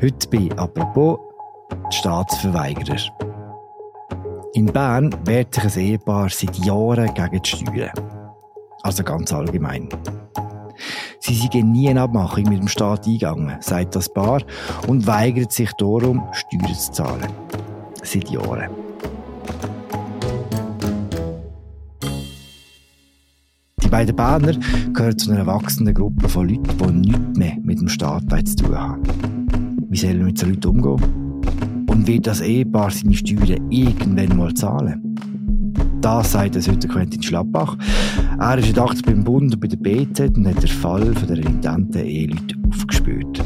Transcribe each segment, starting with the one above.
Heute bei «Apropos» die Staatsverweigerer. In Bern wehrt sich ein Ehepaar seit Jahren gegen die Steuern. Also ganz allgemein. Sie seien nie eine Abmachung mit dem Staat eingegangen, sagt das Paar, und weigert sich darum, Steuern zu zahlen. Seit Jahren. Die beiden Berner gehören zu einer wachsenden Gruppe von Leuten, die nichts mehr mit dem Staat zu tun haben. Wie sollen wir mit so Leuten umgehen? Und wird das Ehepaar seine Steuern irgendwann mal zahlen? Das sagt es heute Quentin Schlappach. Er ist gedacht beim Bund und bei der BZ und hat den Fall der renitenten Eheleute aufgespürt.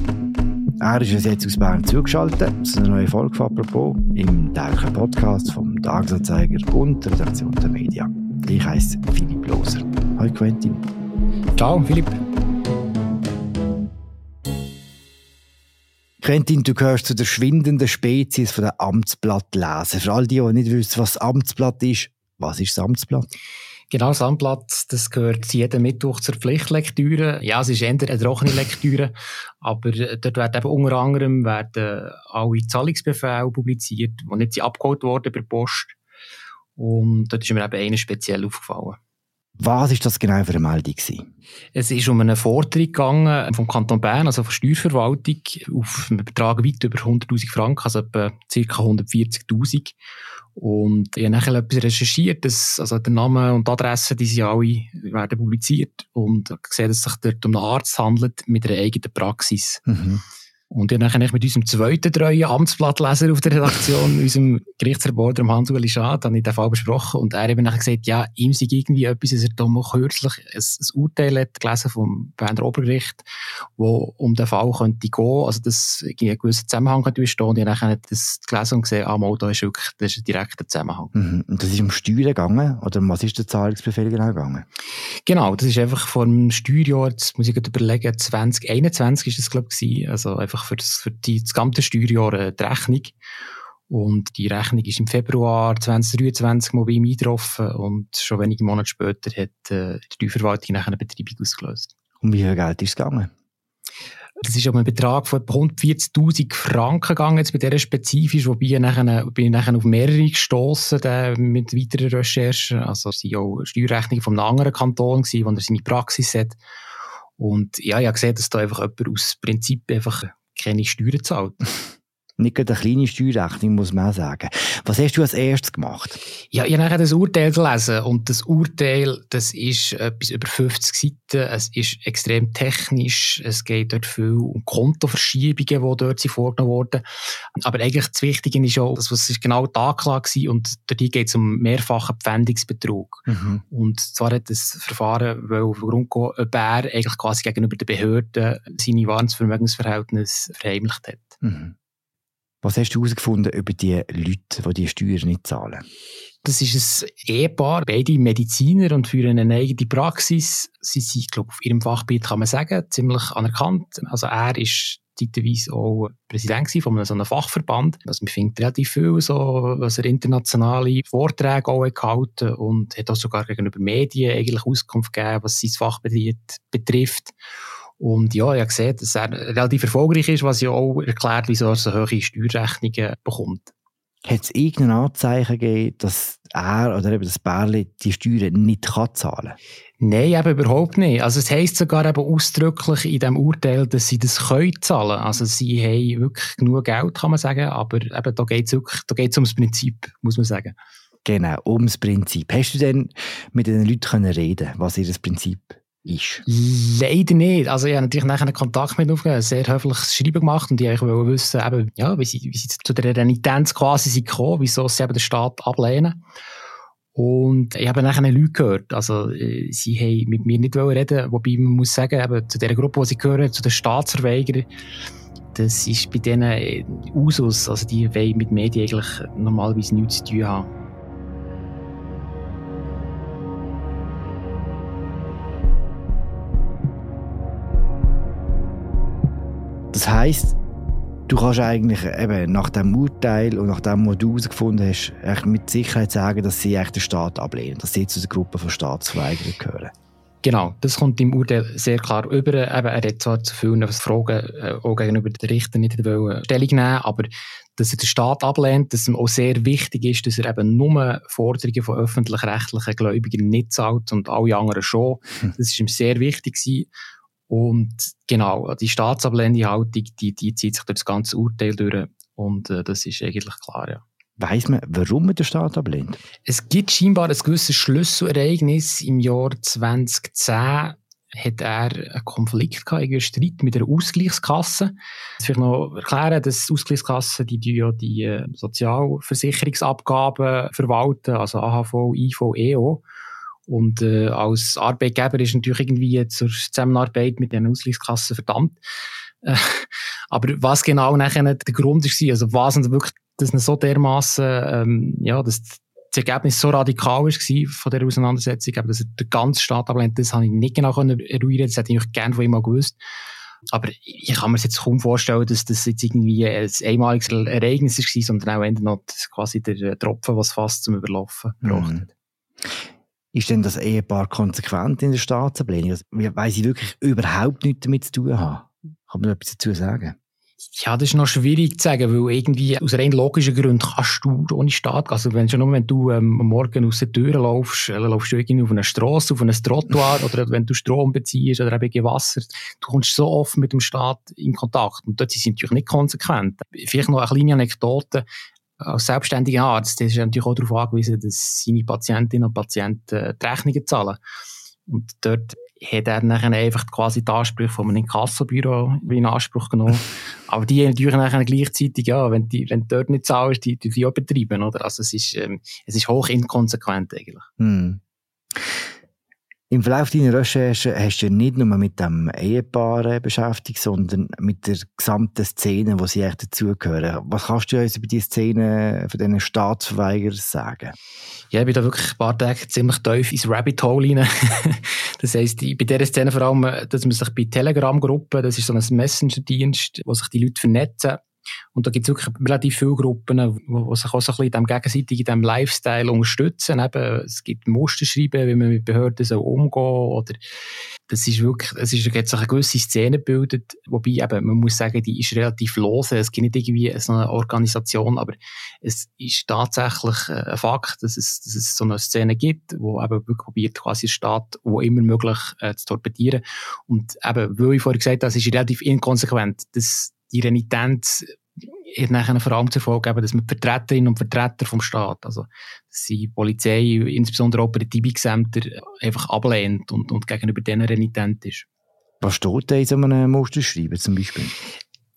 Er ist uns jetzt aus Bern zugeschaltet zu einer neuen Folge von «Apropos» im täglichen Podcast vom Tagesanzeiger und der Redaktion der Medien. Ich heiße Philipp Loser. Hallo Quentin. Ciao Philipp. Quentin, du gehörst zu der schwindenden Spezies von der Amtsblattleser. Für all die, die nicht wissen, was das Amtsblatt ist, was ist das Amtsblatt? Genau, das Amtsblatt, das gehört jeden Mittwoch zur Pflichtlektüre. Ja, es ist eher eine trockene Lektüre, aber dort werden eben unter anderem werden alle Zahlungsbefehle publiziert, die nicht abgeholt wurden per Post. Und dort ist mir eben einer speziell aufgefallen. Was ist das genau für eine Meldung? Gewesen? Es ist um einen Vortrag gegangen vom Kanton Bern, also von der Steuerverwaltung, auf einen Betrag weit über 100.000 Franken, also etwa ca. 140.000. Und ich habe nachher etwas recherchiert, dass, also der Name und die Adresse, die sind alle, werden publiziert und gesehen, dass es sich dort um einen Arzt handelt mit einer eigenen Praxis. Mhm. Und ich habe mit unserem zweiten treuen Amtsblattleser auf der Redaktion, unserem Gerichtsreporter Hans-Uli Schad, habe ich den Fall besprochen. Und er hat nachher gesagt, ja, ihm sei irgendwie etwas, dass er da mal kürzlich ein, ein Urteil hat gelesen vom Berner Obergericht, wo um den Fall könnte gehen, also dass ein gewisser Zusammenhang könnte bestehen. Und ich nachher das gelesen und gesehen, ah, mal, da ist wirklich, das ist ein direkter Zusammenhang. Mhm. Und das ist um Steuern gegangen? Oder um was ist der Zahlungsbefehl genau gegangen? Genau, das ist einfach vor dem Steuerjahr, jetzt muss ich überlegen, 2021 ist das, glaube ich, also einfach einfach für das, für die, das ganze Steuerjahr äh, die Rechnung. Und die Rechnung ist im Februar 2023 mal bei ihm eingetroffen und schon wenige Monate später hat äh, die Steuerverwaltung nachher eine Betreibung ausgelöst. Um wie viel Geld ist es gegangen? Das ist um einen Betrag von 140.000 Franken gegangen, jetzt bei dieser spezifisch, wobei ich nachher, bin ich nachher auf mehrere gestossen mit weiteren Recherchen. Also es waren auch Steuerrechnungen von einem anderen Kanton, gewesen, wo er seine Praxis hat. Und ja, ich habe gesehen, dass da einfach jemand aus Prinzip einfach keine Steuern zahlt. Nicht eine kleine Steuerrechnung, muss man auch sagen. Was hast du als erstes gemacht? Ja, ich habe das Urteil gelesen und das Urteil, das ist etwas über 50 Seiten. Es ist extrem technisch. Es geht dort viel um Kontoverschiebungen, die dort vorgenommen wurden. Aber eigentlich das Wichtige ist auch, das was ist genau die Anklage war und dort geht es um mehrfachen Pfändungsbetrug. Mhm. Und zwar hat das Verfahren auf den Grund gehen, ob er eigentlich quasi gegenüber den Behörden seine Warensvermögensverhältnisse verheimlicht hat. Mhm. Was hast du herausgefunden über die Leute, die die Steuern nicht zahlen? Das ist ein Ehepaar, beide Mediziner und führen eine eigene Praxis. Sie sind, glaube ich, auf ihrem Fachgebiet, kann man sagen, ziemlich anerkannt. Also er ist zeitweise auch Präsident von so einem Fachverband. Also man findet relativ viel, so, was er internationale Vorträge auch gehalten und hat auch sogar gegenüber Medien eigentlich Auskunft gegeben, was sein Fachgebiet betrifft. Und ja, ich habe gesehen, dass er relativ erfolgreich ist, was ja auch erklärt, wieso er so hohe Steuerrechnungen bekommt. Hat es irgendein Anzeichen gegeben, dass er oder eben das Bärli die Steuern nicht kann zahlen kann? Nein, eben überhaupt nicht. Also es heisst sogar eben ausdrücklich in diesem Urteil, dass sie das können zahlen. Also sie haben wirklich genug Geld, kann man sagen, aber eben da geht es wirklich, da geht's ums Prinzip, muss man sagen. Genau, ums Prinzip. Hast du denn mit den Leuten reden was ihr das Prinzip ist? Leider nicht. Also ich habe natürlich nachher einen Kontakt mit aufgenommen, sehr höfliches Schreiben gemacht und ich wollte wissen, eben, ja, wie, sie, wie sie zu der Renitenz quasi sind gekommen, wieso sie eben den Staat ablehnen. Und ich habe nachher Leute gehört, also äh, sie haben mit mir nicht reden wobei man muss sagen, eben, zu der Gruppe, die sie gehören, zu den Staatsverweigerern, das ist bei denen äh, Usus, also die wollen mit Medien eigentlich normalerweise nichts zu tun haben. Das heisst, du kannst eigentlich eben nach dem Urteil und nach dem, was du herausgefunden hast, mit Sicherheit sagen, dass sie echt den Staat ablehnen, dass sie zu der Gruppe von Staatsverweigerern gehören. Genau, das kommt im Urteil sehr klar über. Eben, er hat zwar zu vielen Fragen äh, auch gegenüber den Richter nicht Stellung nehmen aber dass er den Staat ablehnt, dass ihm auch sehr wichtig ist, dass er eben nur Forderungen von öffentlich-rechtlichen Gläubigern nicht zahlt und alle anderen schon. Hm. Das ist ihm sehr wichtig gewesen. Und genau, die staatsablehnende Haltung, die, die zieht sich durch das ganze Urteil durch. Und äh, das ist eigentlich klar, ja. Weiss man, warum man den Staat ablehnt? Es gibt scheinbar ein gewisses Schlüsselereignis. Im Jahr 2010 hat er einen Konflikt gehabt, einen Streit mit der Ausgleichskasse. Ich will noch erklären, dass die Ausgleichskasse die, die ja die äh, Sozialversicherungsabgaben verwalten, also AHV, IV, EO. Und äh, als Arbeitgeber ist natürlich irgendwie zur Zusammenarbeit mit den Ausgleichskassen verdammt. Äh, aber was genau nachher der Grund ist, also was wirklich dass es so dermaßen, ähm, ja, dass das Ergebnis so radikal war von dieser Auseinandersetzung, dass er den ganzen Staat ablehnt, das habe ich nicht genau eruieren Das hätte ich gerne von ihm mal gewusst. Aber ich kann mir jetzt kaum vorstellen, dass das jetzt irgendwie ein einmaliges Ereignis war, sondern auch noch quasi der Tropfen, was fast zum Überlaufen gebracht mhm. Ist denn das Ehepaar konsequent in der Staatsablehnung? Also, weil sie wirklich überhaupt nichts damit zu tun haben? Kann man etwas dazu sagen? Ja, das ist noch schwierig zu sagen, weil irgendwie aus rein logischen Gründen kannst du ohne Staat, also wenn schon nur wenn du ähm, morgen aus der Tür laufst, äh, laufst du irgendwie auf einer Straße, auf einem Trottoir oder wenn du Strom beziehst oder eben Wasser, du kommst so oft mit dem Staat in Kontakt und dort sind sie natürlich nicht konsequent. Vielleicht noch eine kleine Anekdote, als selbstständiger Arzt ist er natürlich auch darauf angewiesen, dass seine Patientinnen und Patienten äh, die Rechnungen zahlen. Und dort hat er dann einfach quasi die Ansprüche von einem Inkassobüro in Anspruch genommen. Aber die natürlich dann gleichzeitig, ja, wenn, die, wenn du dort nicht zahlst, die, die, die auch betreiben, oder? Also es ist, ähm, es ist hoch inkonsequent eigentlich. Hm. Im Verlauf deiner Recherche hast du ja nicht nur mit dem Ehepaar äh, beschäftigt, sondern mit der gesamten Szene, wo sie dazugehören. Was kannst du uns über die Szene von diesen Staatsverweigerern sagen? Ja, ich bin da wirklich ein paar Tage ziemlich tief ins Rabbit Hole rein. das heisst, bei dieser Szene vor allem, dass man sich bei Telegram-Gruppen, das ist so ein Messenger-Dienst, wo sich die Leute vernetzen, und da gibt es wirklich relativ viele Gruppen, die sich auch so ein bisschen in diesem Lifestyle unterstützen. Eben, es gibt Musterschreiben, wie man mit Behörden so umgehen oder das ist wirklich, es ist eine gewisse Szene gebildet, wobei eben, man muss sagen, die ist relativ lose. Es gibt nicht irgendwie so eine Organisation, aber es ist tatsächlich ein Fakt, dass es, dass es so eine Szene gibt, wo eben wirklich probiert, quasi den Staat, wo immer möglich, äh, zu torpedieren. Und eben, weil ich vorhin gesagt habe, das ist relativ inkonsequent. Das, die Renitenz hat nachher vor allem zur Folge dass man Vertreterinnen und Vertreter vom Staat, also die Polizei, insbesondere Operativungsämter, einfach ablehnt und, und gegenüber denen renitent ist. Was steht da in so einem Musterschreiben zum Beispiel?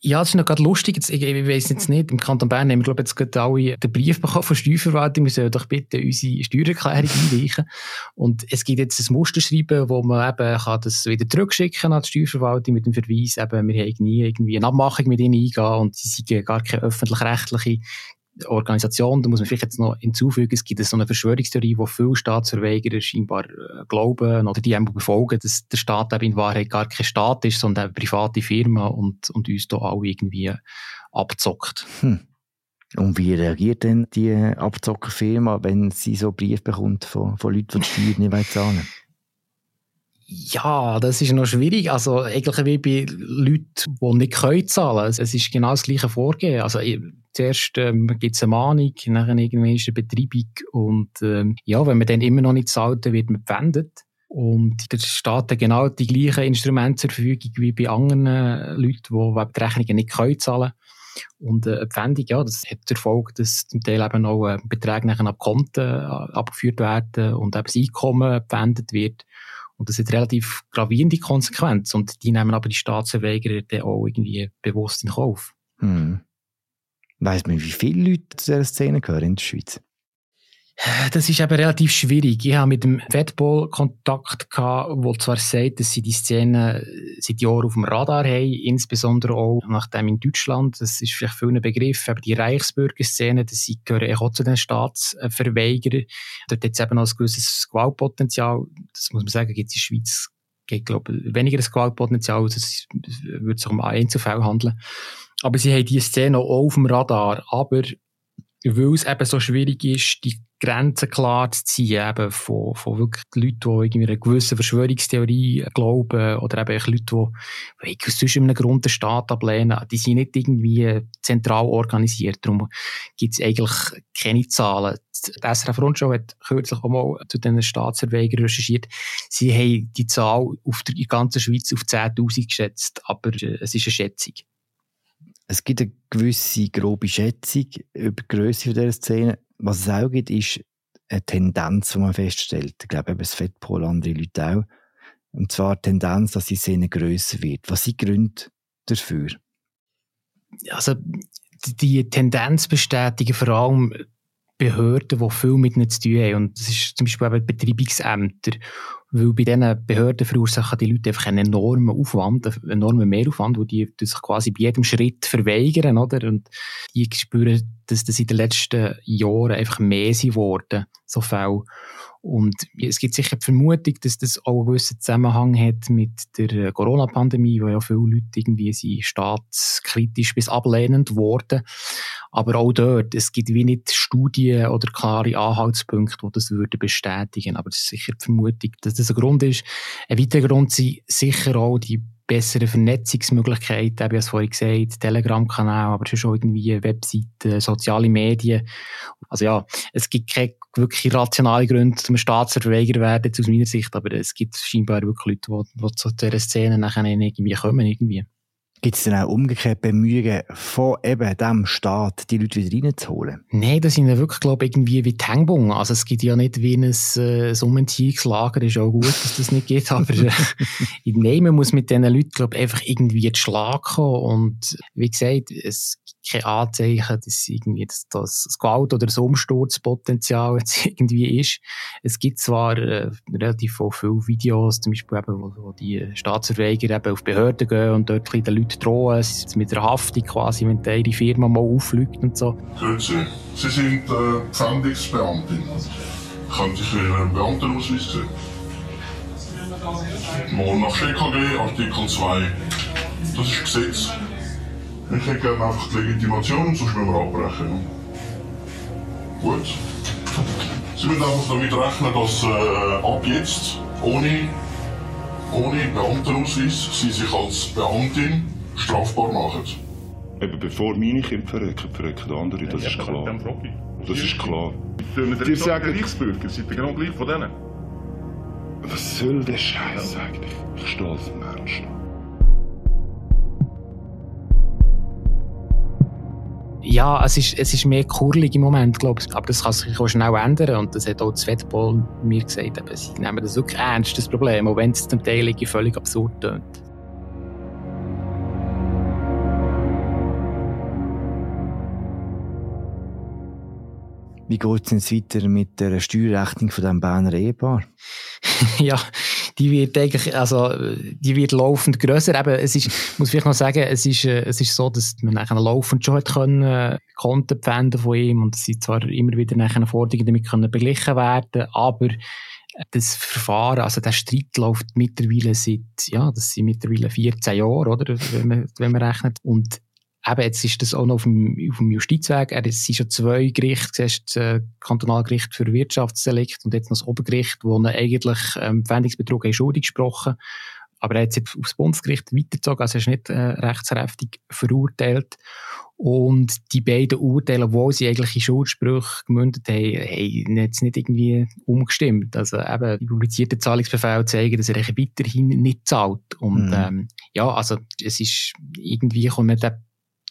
Ja, das ist noch gerade lustig. Jetzt, ich, ich weiß jetzt nicht, im Kanton Bern haben wir, glaube ich, jetzt gerade alle den Brief bekommen von Steuerverwaltung, wir sollen doch bitte unsere Steuererklärung einreichen. Und es gibt jetzt ein Musterschreiben, wo man eben kann das wieder zurückschicken an die Steuerverwaltung mit dem Verweis, eben, wir haben nie irgendwie eine Abmachung mit ihnen eingehen und sie sind gar keine öffentlich-rechtliche Organisation, da muss man vielleicht jetzt noch hinzufügen, es gibt so eine Verschwörungstheorie, wo viele Staatsverweigerer scheinbar äh, glauben oder die einfach befolgen, dass der Staat eben in Wahrheit gar kein Staat ist, sondern eine private Firma und, und uns da alle irgendwie abzockt. Hm. Und wie reagiert denn die Abzockerfirma, wenn sie so einen Brief bekommt von, von Leuten, die die Steuern nicht zahlen ja, das ist noch schwierig. Also, eigentlich wie bei Leuten, die nicht können zahlen. Es ist genau das gleiche Vorgehen. Also, zuerst ähm, gibt es eine Mahnung, dann irgendwann ist eine Betreibung und ähm, ja, wenn man dann immer noch nicht zahlt, dann wird man gepfändet. Und der Staat hat genau die gleichen Instrumente zur Verfügung wie bei anderen äh, Leuten, die die Rechnungen nicht können zahlen und äh, eine Pfändung, ja, das hat zur Folge, dass zum Teil eben auch äh, Beträge nachher ab Konten äh, abgeführt werden und eben das Einkommen gepfändet wird. Und das hat relativ gravierende Konsequenzen. Und die nehmen aber die Staatsverweigerer dann auch irgendwie bewusst in Kauf. Hm. Weiss man, wie viele Leute zu dieser Szene gehören in der Schweiz? Das ist eben relativ schwierig. Ich habe mit dem Wettball Kontakt gehabt, wo zwar sagt, dass sie die Szene seit Jahren auf dem Radar haben, insbesondere auch nachdem in Deutschland, das ist vielleicht für einen Begriff, aber die Reichsbürgerszene, dass sie gehören auch zu den Staatsverweigerern. Dort hat es eben auch ein gewisses Gewaltpotenzial. Das muss man sagen, gibt es in der Schweiz, geht, glaube ich, weniger das Gewaltpotenzial, es würde sich um Einzelfälle handeln. Aber sie haben diese Szene auch auf dem Radar. Aber weil es eben so schwierig ist, die Grenzen klar zu ziehen, eben von, von wirklich Leuten, die irgendwie einer gewissen Verschwörungstheorie glauben, oder eben Leute, die, sonst in einem Grund den Staat ablehnen, die sind nicht irgendwie zentral organisiert. Darum gibt es eigentlich keine Zahlen. Die SRF Rundschau hat kürzlich auch mal zu diesen Staatserweigern recherchiert. Sie haben die Zahl auf der ganzen Schweiz auf 10.000 geschätzt, aber äh, es ist eine Schätzung. Es gibt eine gewisse grobe Schätzung über die Größe dieser Szene. Was es auch gibt, ist eine Tendenz, die man feststellt. Ich glaube, eben das Fettpol, andere Leute auch. Und zwar die Tendenz, dass die Szene grösser wird. Was sind Gründe dafür? Also, die Tendenz bestätigen vor allem Behörden, die viel mit ihnen zu tun haben. Und das ist zum Beispiel eben Betreibungsämter. Weil bei diesen Behörden verursachen die Leute einfach einen enormen Aufwand, einen enormen Mehraufwand, wo die sich quasi bei jedem Schritt verweigern, oder? Und die spüren, dass das in den letzten Jahren einfach mehr sind geworden, so Fälle. Und es gibt sicher die Vermutung, dass das auch einen gewissen Zusammenhang hat mit der Corona-Pandemie, wo ja viele Leute irgendwie sind staatskritisch bis ablehnend wurden. Aber auch dort, es gibt wie nicht Studien oder klare Anhaltspunkte, die das würden bestätigen. Aber es ist sicher die Vermutung, dass das ein Grund ist. Ein weiterer Grund sind sicher auch die bessere Vernetzungsmöglichkeiten, habe ich es vorhin gesagt, Telegram-Kanal, aber schon irgendwie Webseiten, soziale Medien. Also ja, es gibt keine wirklich rationale Gründe, zum Staatsverweiger werden, aus meiner Sicht, aber es gibt scheinbar wirklich Leute, die, die zu dieser Szene nachher irgendwie kommen, irgendwie. Gibt es denn auch umgekehrt Bemühungen von eben dem Staat, die Leute wieder reinzuholen? Nein, das sind ja wirklich, glaube ich, irgendwie wie die Hängbungen. Also es gibt ja nicht wie ein äh, Umentziehungslager, ist auch gut, dass das nicht geht, aber äh, nein, man muss mit diesen Leuten, glaube ich, einfach irgendwie zu Schlag kommen und wie gesagt, es keine Anzeichen, dass irgendwie das, das Gewalt- oder das Umsturzpotenzial jetzt irgendwie ist. Es gibt zwar äh, relativ viele Videos, zum Beispiel eben, wo, wo die Staatserweiger eben auf Behörden gehen und dort den Leuten drohen, mit einer Haftung quasi, wenn ihre Firma mal auffliegt und so. Grüezi, Sie sind äh, Pfändungsbeamtin. Könnte ich Ihren Beamtenausweis sehen? Mal nach SchKG, Artikel 2. Das ist Gesetz. Ich hätte gerne einfach die Legitimation, sonst müssen wir abbrechen. Gut. Sie müssen einfach damit rechnen, dass äh, ab jetzt ohne, ohne Beamtenausweis Sie sich als Beamtin strafbar machen. Eben bevor meine Kinder verrecken, verrecken andere, das ist klar. Das ist klar. Die sagen Reichsbürger, seid ihr genau gleich von denen? Was soll der Scheiß eigentlich? Ich stehe als Mensch. Ja, es ist, es ist mehr kurlig im Moment, glaube ich. Aber das kann sich auch schnell ändern. Und das hat auch das Wettball mir gesagt. Eben, sie nehmen das wirklich ernst, das Problem. Auch wenn es zum Teil völlig absurd tönt. Wie geht es jetzt weiter mit der Steuerrechnung von dem Berner Ehepaar? ja, die wird eigentlich, also, die wird laufend grösser. Eben, es ist, muss ich noch sagen, es ist, äh, es ist so, dass man nachher laufend schon hat können, äh, Konten pfänden von ihm und es sind zwar immer wieder nachher Forderungen damit können beglichen werden, aber das Verfahren, also der Streit läuft mittlerweile seit, ja, das sind mittlerweile 14 Jahre, oder, wenn man, wenn man rechnet. Und eben, jetzt ist das auch noch auf dem, auf dem Justizweg. Es sind schon zwei Gerichte, siehst, das äh, Kantonalgericht für Wirtschaftsdelikt und jetzt noch das Obergericht, wo eigentlich ähm, Pfändungsbetrug schuldig gesprochen aber er hat es aufs Bundesgericht weitergezogen, also er ist nicht äh, rechtskräftig verurteilt. Und die beiden Urteile, wo sie eigentlich in Schuldsprüche gemündet haben, haben jetzt nicht irgendwie umgestimmt. Also eben, die publizierten Zahlungsbefehle zeigen, dass er weiterhin nicht zahlt. Und mhm. ähm, ja, also es ist irgendwie kommt der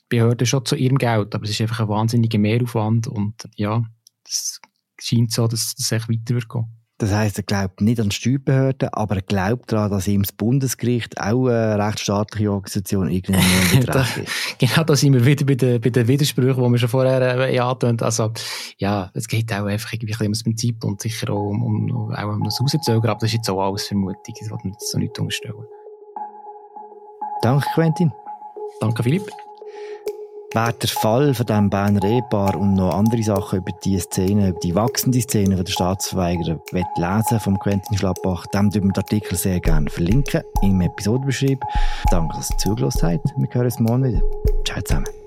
Behörden schon zu ihrem Geld, aber es ist einfach ein wahnsinniger Mehraufwand und ja, es scheint so, dass es echt weiter wird gehen. Das heisst, er glaubt nicht an die Steuerbehörden, aber er glaubt daran, dass ihm das Bundesgericht auch eine rechtsstaatliche Organisation irgendwann betrifft. genau, da sind wir wieder bei den, bei den Widersprüchen, die wir schon vorher äh, angetönt Also, ja, es geht auch einfach irgendwie um das Prinzip und sicher auch um, um, auch um das Rauszögern, aber das ist jetzt auch alles Vermutung, das wollte man so nicht unterstellen. Danke, Quentin. Danke, Philipp. Wer der Fall von diesem Berner Ehepaar und noch andere Sachen über die Szene, über die wachsende Szene von der Staatsverweigerer lesen vom Quentin Schlappbach, dem wir den Artikel sehr gerne verlinken im Episodenbeschrieb. Danke, dass ihr zugelassen habt. Wir hören uns morgen wieder. Ciao zusammen.